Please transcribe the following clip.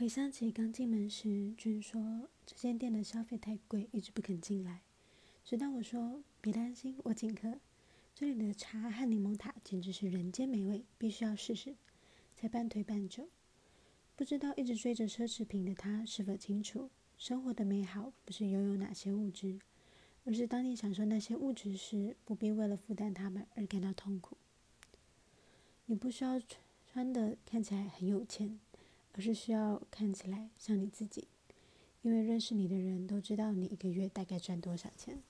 回想起刚进门时，君说这间店的消费太贵，一直不肯进来。直到我说别担心，我请客。这里的茶和柠檬塔简直是人间美味，必须要试试。才半推半就。不知道一直追着奢侈品的他是否清楚，生活的美好不是拥有哪些物质，而是当你享受那些物质时，不必为了负担它们而感到痛苦。你不需要穿的看起来很有钱，而是需要看起来像你自己，因为认识你的人都知道你一个月大概赚多少钱。